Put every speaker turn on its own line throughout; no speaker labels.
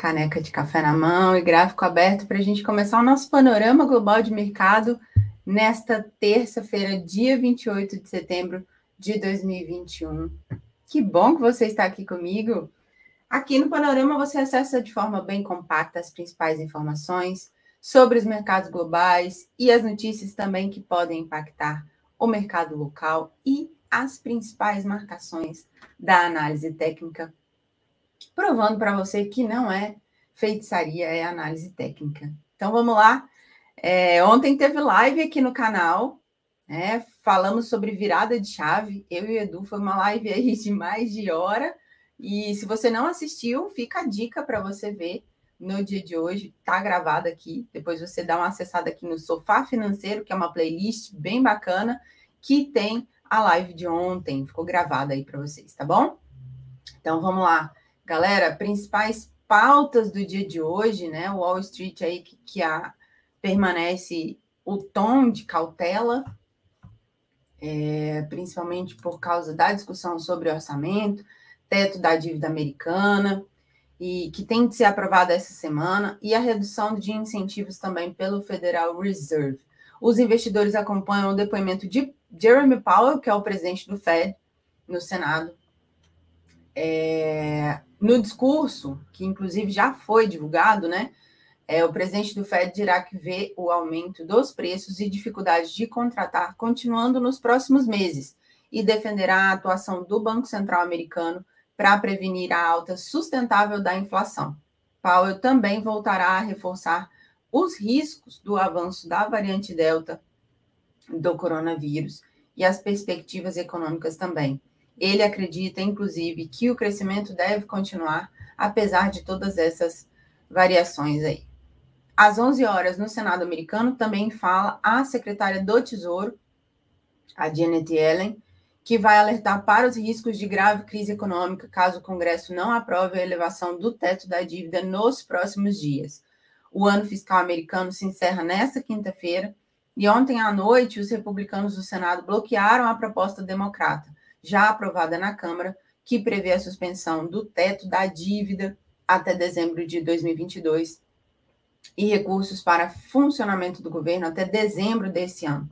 caneca de café na mão e gráfico aberto para a gente começar o nosso panorama global de mercado nesta terça-feira, dia 28 de setembro de 2021. Que bom que você está aqui comigo. Aqui no Panorama você acessa de forma bem compacta as principais informações sobre os mercados globais e as notícias também que podem impactar o mercado local e as principais marcações da análise técnica provando para você que não é feitiçaria, é análise técnica. Então vamos lá. É, ontem teve live aqui no canal, né? Falamos sobre virada de chave. Eu e o Edu foi uma live aí de mais de hora. E se você não assistiu, fica a dica para você ver no dia de hoje. Tá gravado aqui. Depois você dá uma acessada aqui no Sofá Financeiro, que é uma playlist bem bacana, que tem a live de ontem. Ficou gravada aí para vocês, tá bom? Então vamos lá. Galera, principais pautas do dia de hoje, né? O Wall Street aí que, que a, permanece o tom de cautela, é, principalmente por causa da discussão sobre orçamento, teto da dívida americana, e que tem de ser aprovada essa semana, e a redução de incentivos também pelo Federal Reserve. Os investidores acompanham o depoimento de Jeremy Powell, que é o presidente do Fed, no Senado, é, no discurso, que inclusive já foi divulgado, né? É, o presidente do Fed dirá que vê o aumento dos preços e dificuldades de contratar continuando nos próximos meses e defenderá a atuação do Banco Central americano para prevenir a alta sustentável da inflação. Powell também voltará a reforçar os riscos do avanço da variante Delta do coronavírus e as perspectivas econômicas também. Ele acredita, inclusive, que o crescimento deve continuar, apesar de todas essas variações aí. Às 11 horas, no Senado americano, também fala a secretária do Tesouro, a Janet Yellen, que vai alertar para os riscos de grave crise econômica caso o Congresso não aprove a elevação do teto da dívida nos próximos dias. O ano fiscal americano se encerra nesta quinta-feira e ontem à noite os republicanos do Senado bloquearam a proposta democrata, já aprovada na Câmara, que prevê a suspensão do teto da dívida até dezembro de 2022 e recursos para funcionamento do governo até dezembro desse ano.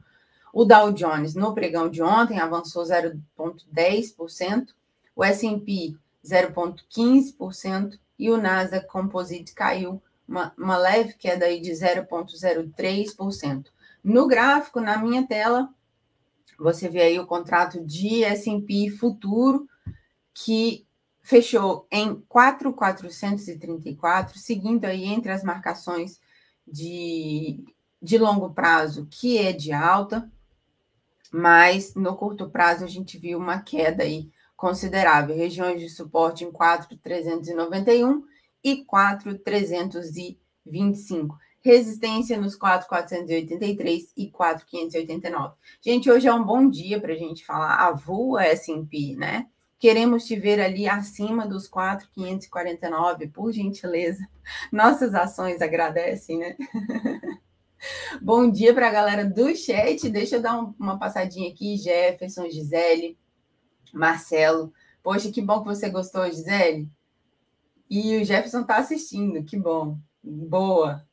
O Dow Jones, no pregão de ontem, avançou 0,10%, o S&P 0,15% e o Nasdaq Composite caiu uma, uma leve queda aí de 0,03%. No gráfico, na minha tela, você vê aí o contrato de S&P futuro que fechou em 4,434, seguindo aí entre as marcações de, de longo prazo, que é de alta, mas no curto prazo a gente viu uma queda aí considerável, regiões de suporte em 4,391 e 4,325 resistência nos 4,483 e 4,589. Gente, hoje é um bom dia para a gente falar a voa S&P, né? Queremos te ver ali acima dos 4,549, por gentileza. Nossas ações agradecem, né? bom dia para a galera do chat. Deixa eu dar uma passadinha aqui. Jefferson, Gisele, Marcelo. Poxa, que bom que você gostou, Gisele. E o Jefferson está assistindo, que bom. Boa.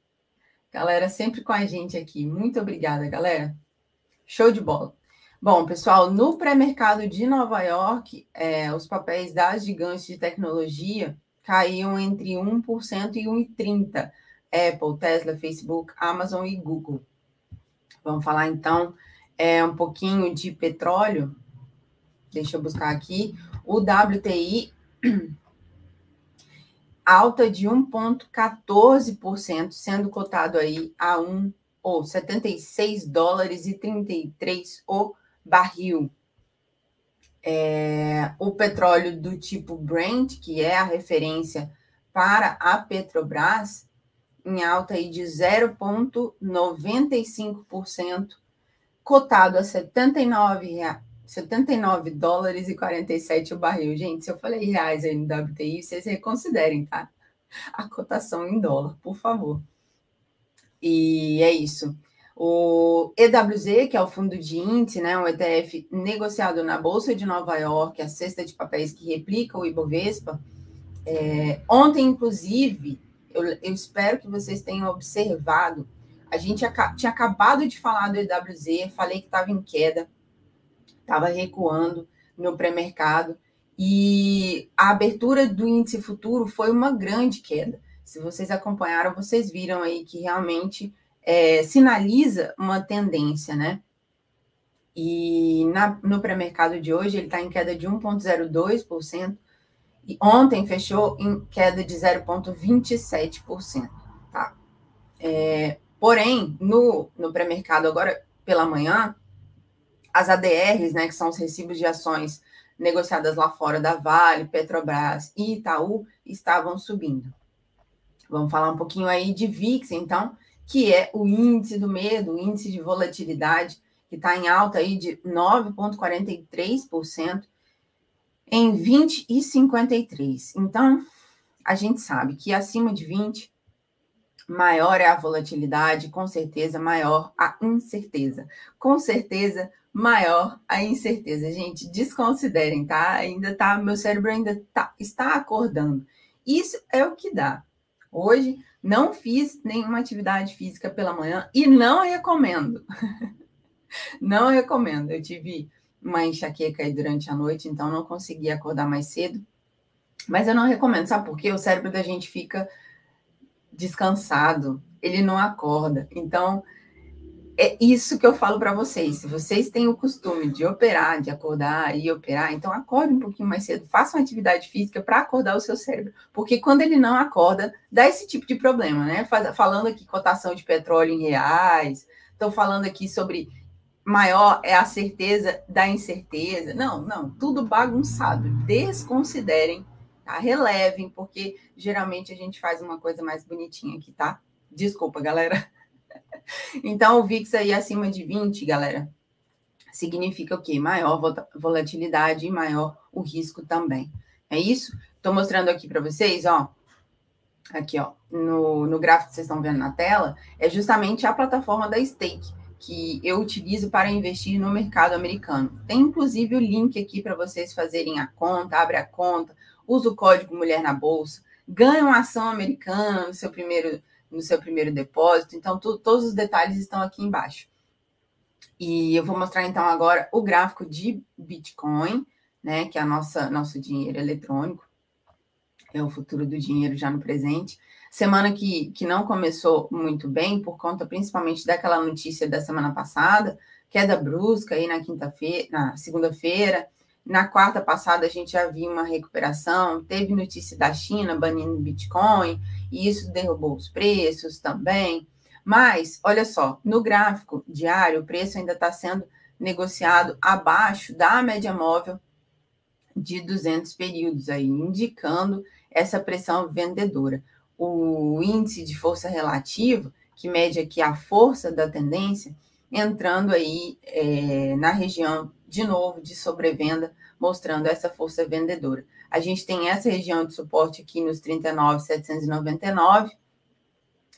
Galera, sempre com a gente aqui. Muito obrigada, galera. Show de bola. Bom, pessoal, no pré-mercado de Nova York, é, os papéis das gigantes de tecnologia caíam entre 1% e 1,30%. Apple, Tesla, Facebook, Amazon e Google. Vamos falar então é, um pouquinho de petróleo. Deixa eu buscar aqui. O WTI alta de 1,14%, sendo cotado aí a 1 ou 76 dólares e 33 o barril. É, o petróleo do tipo Brent, que é a referência para a Petrobras, em alta aí de 0,95%, cotado a 79 reais 79 dólares e 47 o barril. Gente, se eu falei reais aí no WTI, vocês reconsiderem, tá? A cotação em dólar, por favor. E é isso. O EWZ, que é o fundo de índice, né, um ETF negociado na Bolsa de Nova York, a cesta de papéis que replica o Ibovespa, é, ontem, inclusive, eu, eu espero que vocês tenham observado. A gente tinha acabado de falar do EWZ, falei que estava em queda, estava recuando no pré-mercado, e a abertura do índice futuro foi uma grande queda. Se vocês acompanharam, vocês viram aí que realmente é, sinaliza uma tendência, né? E na, no pré-mercado de hoje ele está em queda de 1,02%, e ontem fechou em queda de 0,27%. Tá? É, porém, no, no pré-mercado agora pela manhã, as ADRs, né, que são os recibos de ações negociadas lá fora da Vale, Petrobras e Itaú, estavam subindo. Vamos falar um pouquinho aí de VIX, então, que é o índice do medo, o índice de volatilidade, que está em alta aí de 9,43% em 20 e 53. Então, a gente sabe que acima de 20, maior é a volatilidade, com certeza maior a incerteza. Com certeza maior a incerteza. Gente, desconsiderem, tá? Ainda tá, meu cérebro ainda tá, está acordando. Isso é o que dá. Hoje não fiz nenhuma atividade física pela manhã e não recomendo. não recomendo. Eu tive uma enxaqueca aí durante a noite, então não consegui acordar mais cedo. Mas eu não recomendo, sabe por quê? O cérebro da gente fica descansado, ele não acorda. Então, é isso que eu falo para vocês. Se vocês têm o costume de operar, de acordar e operar, então acorde um pouquinho mais cedo, faça uma atividade física para acordar o seu cérebro. Porque quando ele não acorda, dá esse tipo de problema, né? Falando aqui cotação de petróleo em reais, estou falando aqui sobre maior é a certeza da incerteza. Não, não, tudo bagunçado. Desconsiderem, tá? Relevem, porque geralmente a gente faz uma coisa mais bonitinha aqui, tá? Desculpa, galera. Então, o VIX aí acima de 20, galera, significa o quê? Maior volatilidade e maior o risco também. É isso? Estou mostrando aqui para vocês, ó. Aqui, ó, no, no gráfico que vocês estão vendo na tela, é justamente a plataforma da Stake que eu utilizo para investir no mercado americano. Tem inclusive o link aqui para vocês fazerem a conta, abre a conta, usa o código Mulher na Bolsa, ganha uma ação americana no seu primeiro, no seu primeiro depósito. Então, tu, todos os detalhes estão aqui embaixo. E eu vou mostrar então agora o gráfico de Bitcoin, né, que é a nossa nosso dinheiro eletrônico. É o futuro do dinheiro já no presente. Semana que, que não começou muito bem, por conta principalmente daquela notícia da semana passada, queda brusca aí na quinta-feira, na segunda-feira. Na quarta passada a gente já viu uma recuperação, teve notícia da China banindo Bitcoin, e isso derrubou os preços também. Mas, olha só, no gráfico diário, o preço ainda está sendo negociado abaixo da média móvel de 200 períodos, aí, indicando essa pressão vendedora o índice de força relativa, que mede aqui a força da tendência, entrando aí é, na região, de novo, de sobrevenda, mostrando essa força vendedora. A gente tem essa região de suporte aqui nos 39,799,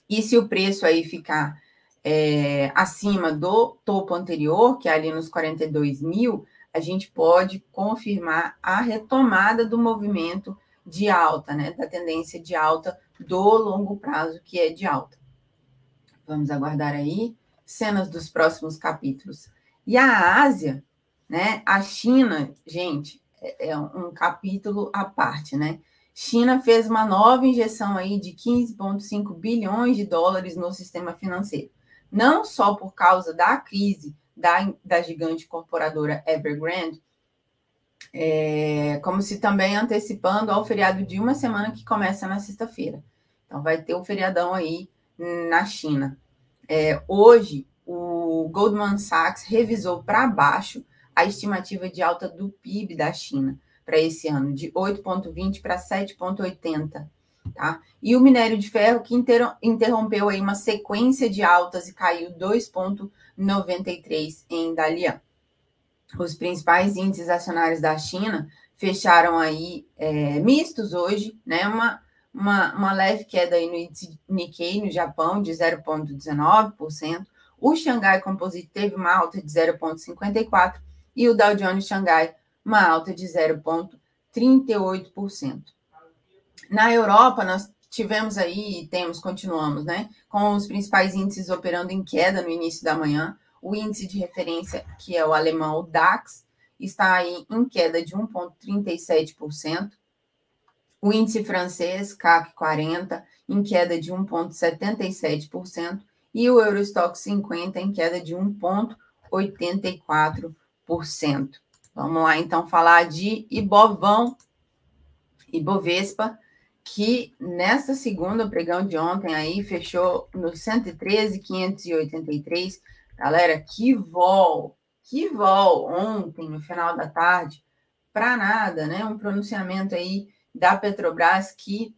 e se o preço aí ficar é, acima do topo anterior, que é ali nos 42 mil, a gente pode confirmar a retomada do movimento de alta, né, da tendência de alta do longo prazo, que é de alta. Vamos aguardar aí cenas dos próximos capítulos. E a Ásia, né? A China, gente, é, é um capítulo à parte, né? China fez uma nova injeção aí de 15,5 bilhões de dólares no sistema financeiro. Não só por causa da crise da, da gigante corporadora Evergrande, é, como se também antecipando ao feriado de uma semana que começa na sexta-feira. Então, vai ter o um feriadão aí na China. É, hoje, o Goldman Sachs revisou para baixo a estimativa de alta do PIB da China para esse ano, de 8,20 para 7,80. Tá? E o minério de ferro, que interrompeu aí uma sequência de altas e caiu 2,93 em Dalian os principais índices acionários da China fecharam aí é, mistos hoje, né? Uma, uma, uma leve queda aí no Nikkei no Japão de 0,19%. O Xangai Composite teve uma alta de 0,54% e o Dow Jones Xangai uma alta de 0,38%. Na Europa, nós tivemos aí, temos, continuamos, né, com os principais índices operando em queda no início da manhã. O índice de referência, que é o alemão o DAX, está aí em queda de 1,37%. O índice francês, CAC 40, em queda de 1,77%. E o Eurostock 50 em queda de 1,84%. Vamos lá, então, falar de Ibovão, Ibovespa, que nessa segunda pregão de ontem aí fechou no 113,583. Galera, que vol, que vol ontem, no final da tarde, para nada, né? Um pronunciamento aí da Petrobras que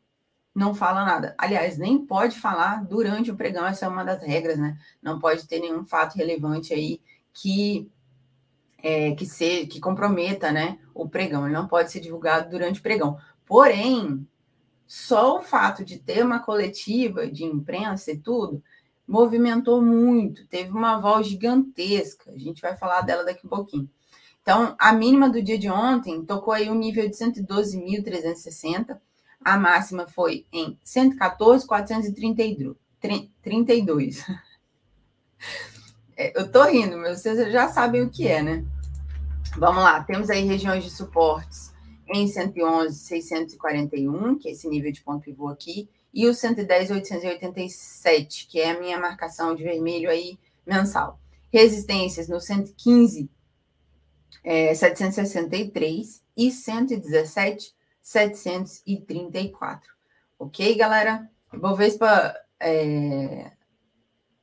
não fala nada. Aliás, nem pode falar durante o pregão, essa é uma das regras, né? Não pode ter nenhum fato relevante aí que é, que se, que comprometa, né, o pregão. Ele não pode ser divulgado durante o pregão. Porém, só o fato de ter uma coletiva de imprensa e tudo movimentou muito, teve uma voz gigantesca. A gente vai falar dela daqui a pouquinho. Então, a mínima do dia de ontem tocou aí o um nível de 112.360. A máxima foi em 114.432. É, eu tô rindo, mas vocês já sabem o que é, né? Vamos lá, temos aí regiões de suportes em 111.641, que é esse nível de ponto pivô aqui, e o 110.887, que é a minha marcação de vermelho aí mensal. Resistências no 115, é, 763 e 117, 734. Ok, galera? Ibovespa é,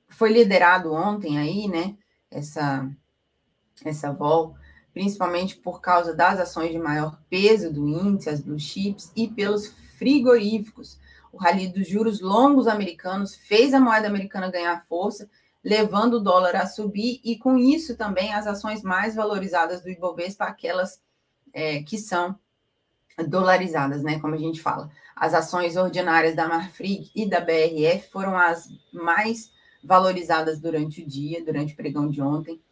foi liderado ontem aí, né? Essa, essa vol, principalmente por causa das ações de maior peso do índice, as blue chips, e pelos frigoríficos. O rally dos juros longos americanos fez a moeda americana ganhar força, levando o dólar a subir, e com isso também as ações mais valorizadas do Ibovespa, aquelas é, que são dolarizadas, né? Como a gente fala. As ações ordinárias da Marfrig e da BRF foram as mais valorizadas durante o dia, durante o pregão de ontem,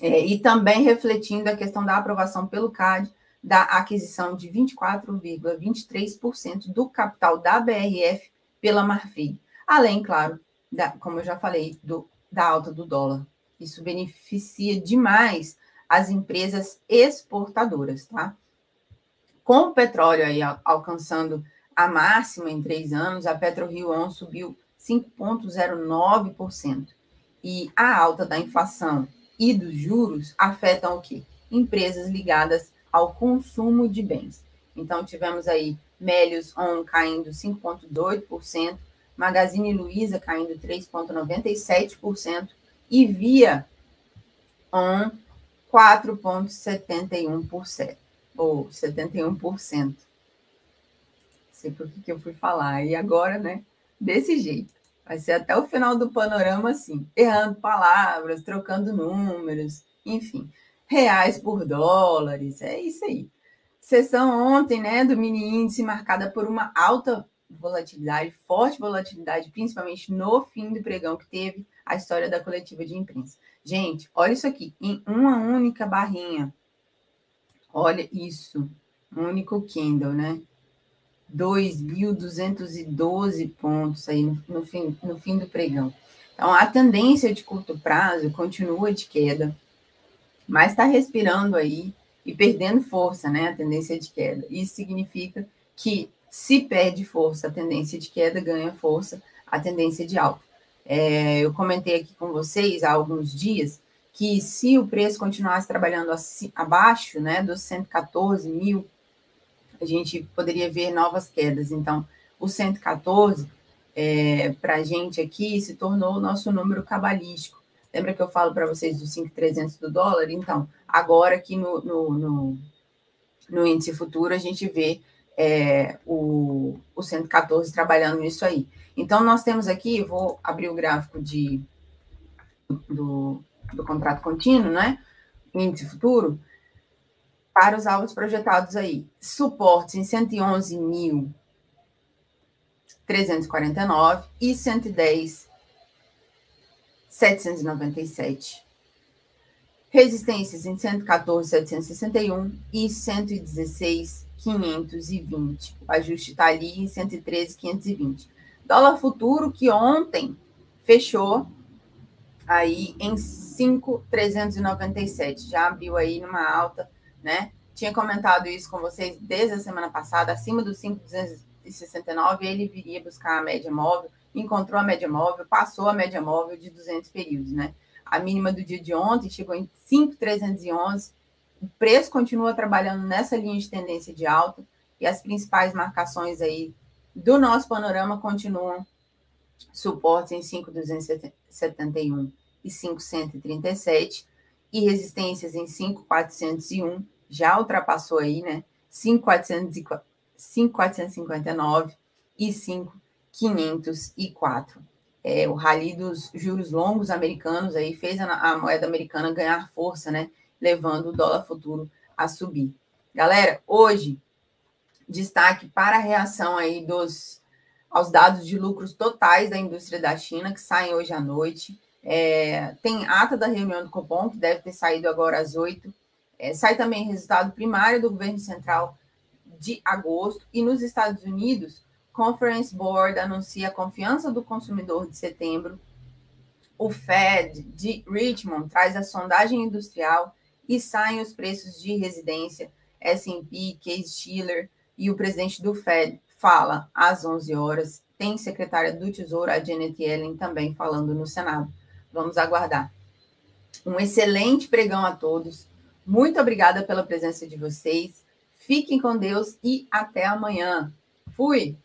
é, e também refletindo a questão da aprovação pelo CAD da aquisição de 24,23% do capital da BRF pela Marfrig, além, claro, da, como eu já falei, do, da alta do dólar. Isso beneficia demais as empresas exportadoras, tá? Com o petróleo aí alcançando a máxima em três anos, a PetroRio On subiu 5,09%. E a alta da inflação e dos juros afetam o quê? Empresas ligadas ao consumo de bens. Então, tivemos aí Melius On caindo 5,2%, Magazine Luiza caindo 3,97% e Via On 4,71%, ou 71%. Não sei por que, que eu fui falar. E agora, né? desse jeito. Vai ser até o final do panorama assim, errando palavras, trocando números, enfim, reais por dólares, é isso aí. Sessão ontem, né, do mini índice marcada por uma alta volatilidade, forte volatilidade, principalmente no fim do pregão que teve a história da coletiva de imprensa. Gente, olha isso aqui, em uma única barrinha. Olha isso, um único candle, né? 2.212 pontos aí no, no, fim, no fim do pregão. Então, a tendência de curto prazo continua de queda, mas está respirando aí e perdendo força, né? A tendência de queda. Isso significa que se perde força, a tendência de queda ganha força, a tendência de alta. É, eu comentei aqui com vocês há alguns dias que se o preço continuasse trabalhando assim, abaixo né, dos 114 mil a gente poderia ver novas quedas. Então, o 114, é, para a gente aqui, se tornou o nosso número cabalístico. Lembra que eu falo para vocês do 5,300 do dólar? Então, agora aqui no, no, no, no índice futuro, a gente vê é, o, o 114 trabalhando nisso aí. Então, nós temos aqui, vou abrir o gráfico de, do, do contrato contínuo, né? Índice futuro para os alvos projetados aí. Suportes em 111.349 e 110.797. Resistências em 114.761 e 116 520. O ajuste está ali em 113,520. Dólar futuro que ontem fechou aí em 5,397. Já abriu aí numa alta, né? Tinha comentado isso com vocês desde a semana passada, acima dos 5,269, ele viria buscar a média móvel, encontrou a média móvel, passou a média móvel de 200 períodos, né? A mínima do dia de ontem chegou em 5,311. O preço continua trabalhando nessa linha de tendência de alta e as principais marcações aí do nosso panorama continuam suportes em 5,271 e 5,137 e resistências em 5,401, já ultrapassou aí, né? 5,459 e 5,504 é, o rally dos juros longos americanos aí fez a, a, moeda americana ganhar força, né? Levando o dólar futuro a subir. Galera, hoje, destaque para a reação aí dos aos dados de lucros totais da indústria da China, que saem hoje à noite. É, tem ata da reunião do Copom, que deve ter saído agora às oito. É, sai também resultado primário do governo central de agosto. E nos Estados Unidos, Conference Board anuncia a confiança do consumidor de setembro. O Fed de Richmond traz a sondagem industrial e saem os preços de residência. S&P, Case Shiller e o presidente do Fed fala às 11 horas. Tem secretária do Tesouro, a Janet Yellen, também falando no Senado. Vamos aguardar. Um excelente pregão a todos. Muito obrigada pela presença de vocês. Fiquem com Deus e até amanhã. Fui!